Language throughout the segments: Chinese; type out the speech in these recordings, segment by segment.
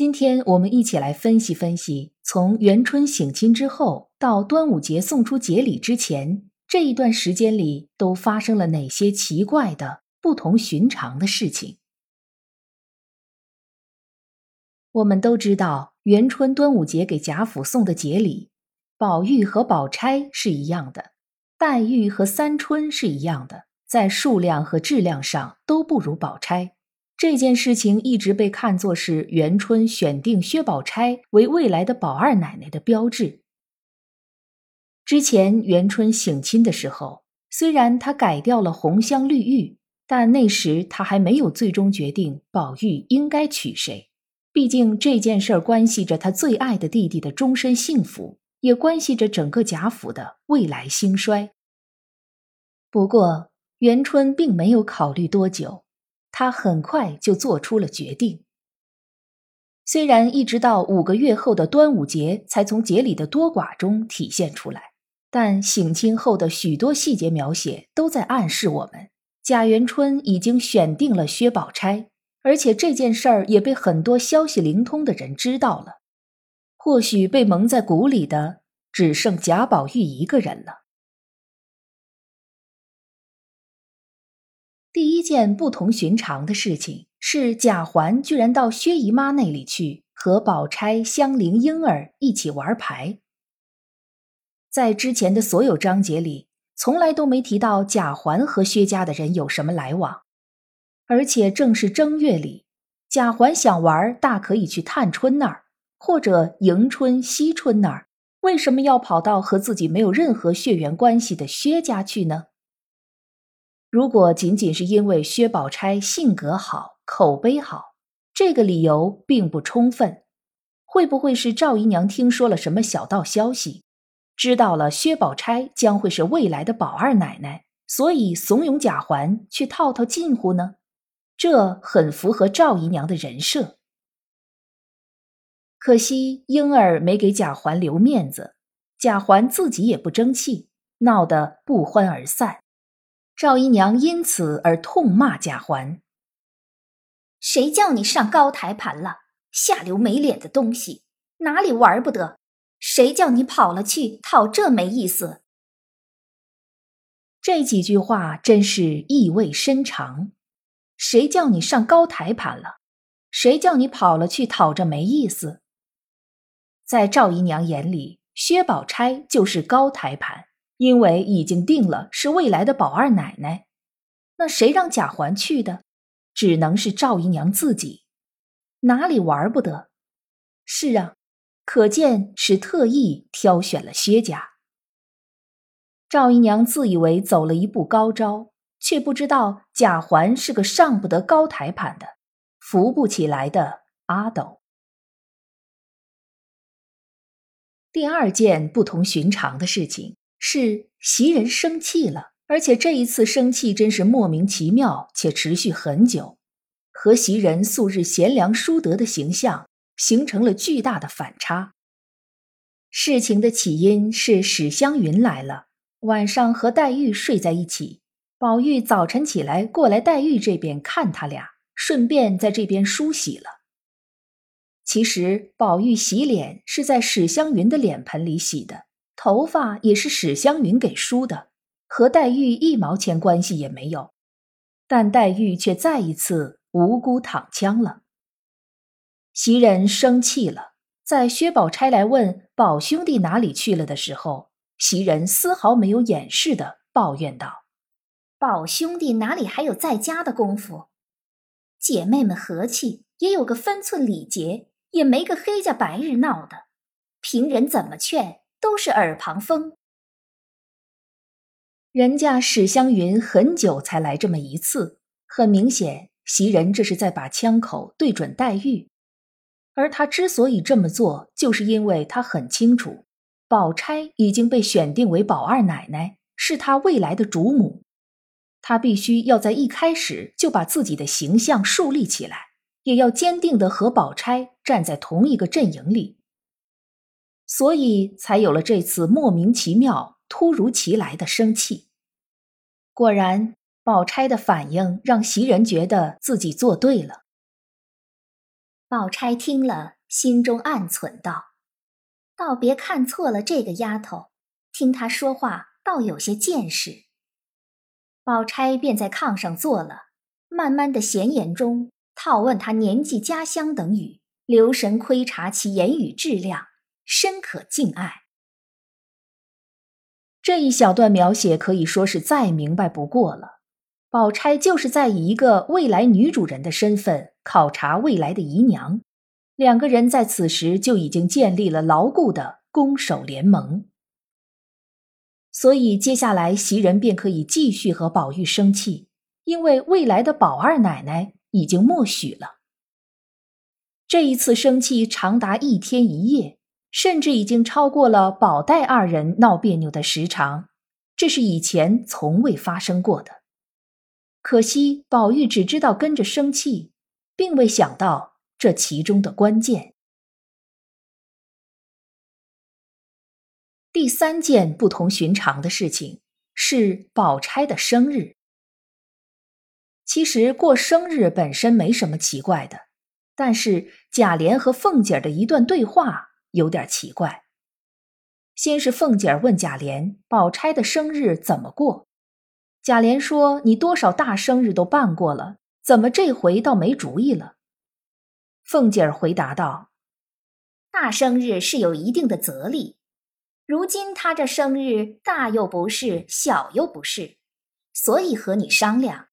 今天我们一起来分析分析，从元春省亲之后到端午节送出节礼之前这一段时间里，都发生了哪些奇怪的、不同寻常的事情。我们都知道，元春端午节给贾府送的节礼，宝玉和宝钗是一样的，黛玉和三春是一样的，在数量和质量上都不如宝钗。这件事情一直被看作是元春选定薛宝钗为未来的宝二奶奶的标志。之前元春省亲的时候，虽然她改掉了红香绿玉，但那时她还没有最终决定宝玉应该娶谁。毕竟这件事儿关系着她最爱的弟弟的终身幸福，也关系着整个贾府的未来兴衰。不过元春并没有考虑多久。他很快就做出了决定。虽然一直到五个月后的端午节才从节礼的多寡中体现出来，但省亲后的许多细节描写都在暗示我们，贾元春已经选定了薛宝钗，而且这件事儿也被很多消息灵通的人知道了。或许被蒙在鼓里的只剩贾宝玉一个人了。第一件不同寻常的事情是，贾环居然到薛姨妈那里去和宝钗、香菱、莺儿一起玩牌。在之前的所有章节里，从来都没提到贾环和薛家的人有什么来往。而且正是正月里，贾环想玩，大可以去探春那儿，或者迎春、惜春那儿，为什么要跑到和自己没有任何血缘关系的薛家去呢？如果仅仅是因为薛宝钗性格好、口碑好，这个理由并不充分。会不会是赵姨娘听说了什么小道消息，知道了薛宝钗将会是未来的宝二奶奶，所以怂恿贾环去套套近乎呢？这很符合赵姨娘的人设。可惜莺儿没给贾环留面子，贾环自己也不争气，闹得不欢而散。赵姨娘因此而痛骂贾环：“谁叫你上高台盘了？下流没脸的东西，哪里玩不得？谁叫你跑了去讨这没意思？”这几句话真是意味深长。谁叫你上高台盘了？谁叫你跑了去讨这没意思？在赵姨娘眼里，薛宝钗就是高台盘。因为已经定了是未来的宝二奶奶，那谁让贾环去的？只能是赵姨娘自己，哪里玩不得？是啊，可见是特意挑选了薛家。赵姨娘自以为走了一步高招，却不知道贾环是个上不得高台盘的、扶不起来的阿斗。第二件不同寻常的事情。是袭人生气了，而且这一次生气真是莫名其妙，且持续很久，和袭人素日贤良淑德的形象形成了巨大的反差。事情的起因是史湘云来了，晚上和黛玉睡在一起，宝玉早晨起来过来黛玉这边看他俩，顺便在这边梳洗了。其实宝玉洗脸是在史湘云的脸盆里洗的。头发也是史湘云给梳的，和黛玉一毛钱关系也没有，但黛玉却再一次无辜躺枪了。袭人生气了，在薛宝钗来问宝兄弟哪里去了的时候，袭人丝毫没有掩饰的抱怨道：“宝兄弟哪里还有在家的功夫？姐妹们和气也有个分寸礼节，也没个黑家白日闹的，凭人怎么劝。”都是耳旁风。人家史湘云很久才来这么一次，很明显，袭人这是在把枪口对准黛玉。而他之所以这么做，就是因为他很清楚，宝钗已经被选定为宝二奶奶，是他未来的主母。他必须要在一开始就把自己的形象树立起来，也要坚定的和宝钗站在同一个阵营里。所以才有了这次莫名其妙、突如其来的生气。果然，宝钗的反应让袭人觉得自己做对了。宝钗听了，心中暗忖道：“倒别看错了这个丫头，听她说话倒有些见识。”宝钗便在炕上坐了，慢慢的闲言中套问她年纪、家乡等语，留神窥察其言语质量，深可敬爱。这一小段描写可以说是再明白不过了。宝钗就是在以一个未来女主人的身份考察未来的姨娘，两个人在此时就已经建立了牢固的攻守联盟。所以接下来袭人便可以继续和宝玉生气，因为未来的宝二奶奶已经默许了。这一次生气长达一天一夜，甚至已经超过了宝黛二人闹别扭的时长，这是以前从未发生过的。可惜，宝玉只知道跟着生气，并未想到这其中的关键。第三件不同寻常的事情是宝钗的生日。其实过生日本身没什么奇怪的，但是贾琏和凤姐的一段对话有点奇怪。先是凤姐儿问贾琏：“宝钗的生日怎么过？”贾琏说：“你多少大生日都办过了，怎么这回倒没主意了？”凤姐儿回答道：“大生日是有一定的责力，如今他这生日大又不是，小又不是，所以和你商量。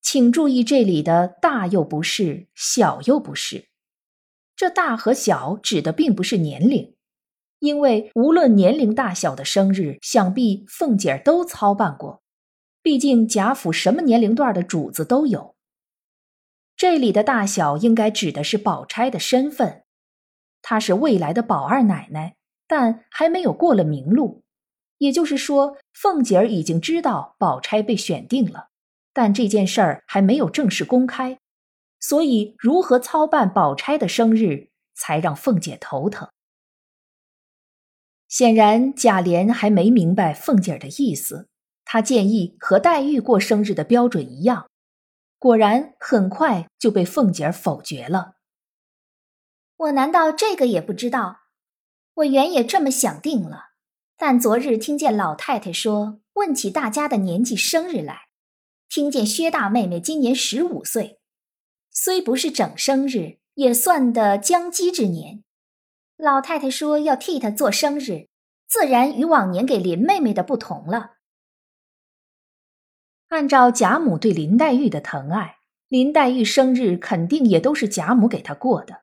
请注意这里的大又不是，小又不是，这大和小指的并不是年龄。”因为无论年龄大小的生日，想必凤姐儿都操办过。毕竟贾府什么年龄段的主子都有。这里的大小应该指的是宝钗的身份，她是未来的宝二奶奶，但还没有过了名录。也就是说，凤姐儿已经知道宝钗被选定了，但这件事儿还没有正式公开，所以如何操办宝钗的生日，才让凤姐头疼。显然，贾琏还没明白凤姐的意思。他建议和黛玉过生日的标准一样，果然很快就被凤姐否决了。我难道这个也不知道？我原也这么想定了，但昨日听见老太太说，问起大家的年纪、生日来，听见薛大妹妹今年十五岁，虽不是整生日，也算得将笄之年。老太太说要替她做生日，自然与往年给林妹妹的不同了。按照贾母对林黛玉的疼爱，林黛玉生日肯定也都是贾母给她过的。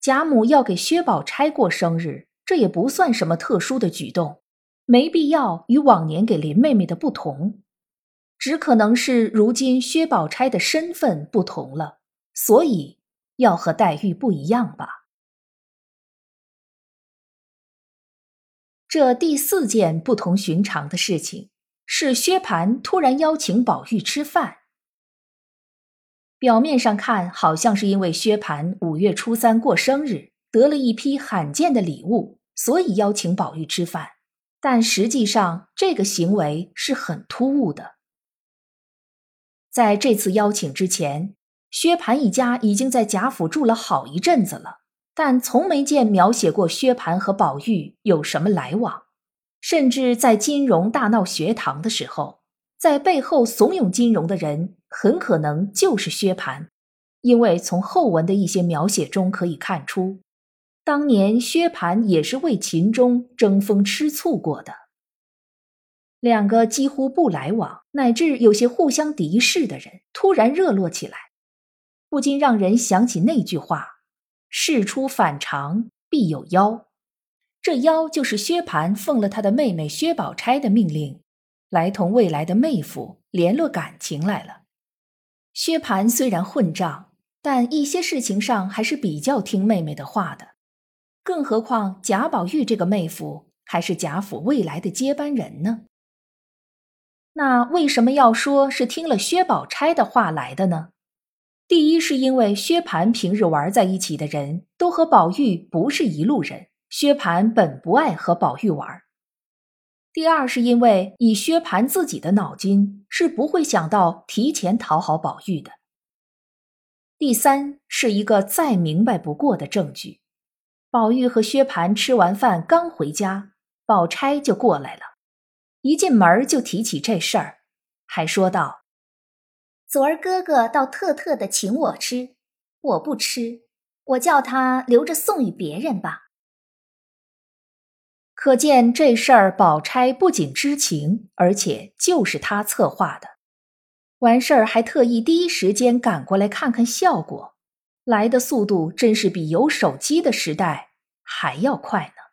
贾母要给薛宝钗过生日，这也不算什么特殊的举动，没必要与往年给林妹妹的不同，只可能是如今薛宝钗的身份不同了，所以要和黛玉不一样吧。这第四件不同寻常的事情是薛蟠突然邀请宝玉吃饭。表面上看，好像是因为薛蟠五月初三过生日，得了一批罕见的礼物，所以邀请宝玉吃饭。但实际上，这个行为是很突兀的。在这次邀请之前，薛蟠一家已经在贾府住了好一阵子了。但从没见描写过薛蟠和宝玉有什么来往，甚至在金荣大闹学堂的时候，在背后怂恿金荣的人很可能就是薛蟠，因为从后文的一些描写中可以看出，当年薛蟠也是为秦钟争风吃醋过的。两个几乎不来往，乃至有些互相敌视的人，突然热络起来，不禁让人想起那句话。事出反常必有妖，这妖就是薛蟠奉了他的妹妹薛宝钗的命令，来同未来的妹夫联络感情来了。薛蟠虽然混账，但一些事情上还是比较听妹妹的话的。更何况贾宝玉这个妹夫还是贾府未来的接班人呢？那为什么要说是听了薛宝钗的话来的呢？第一是因为薛蟠平日玩在一起的人都和宝玉不是一路人，薛蟠本不爱和宝玉玩。第二是因为以薛蟠自己的脑筋是不会想到提前讨好宝玉的。第三是一个再明白不过的证据：宝玉和薛蟠吃完饭刚回家，宝钗就过来了，一进门就提起这事儿，还说道。昨儿哥哥倒特特的请我吃，我不吃，我叫他留着送与别人吧。可见这事儿，宝钗不仅知情，而且就是他策划的。完事儿还特意第一时间赶过来看看效果，来的速度真是比有手机的时代还要快呢。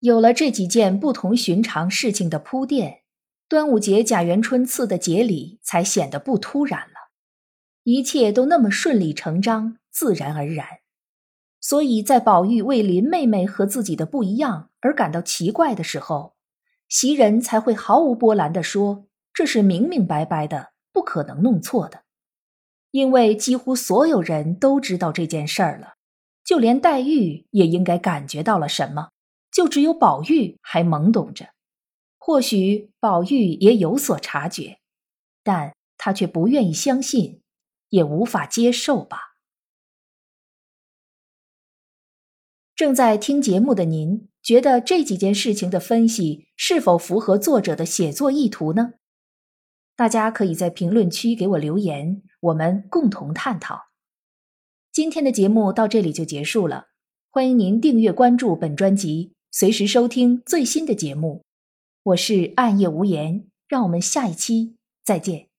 有了这几件不同寻常事情的铺垫。端午节，贾元春赐的节礼才显得不突然了，一切都那么顺理成章、自然而然。所以在宝玉为林妹妹和自己的不一样而感到奇怪的时候，袭人才会毫无波澜地说：“这是明明白白的，不可能弄错的，因为几乎所有人都知道这件事儿了，就连黛玉也应该感觉到了什么，就只有宝玉还懵懂着。”或许宝玉也有所察觉，但他却不愿意相信，也无法接受吧。正在听节目的您，觉得这几件事情的分析是否符合作者的写作意图呢？大家可以在评论区给我留言，我们共同探讨。今天的节目到这里就结束了，欢迎您订阅关注本专辑，随时收听最新的节目。我是暗夜无言，让我们下一期再见。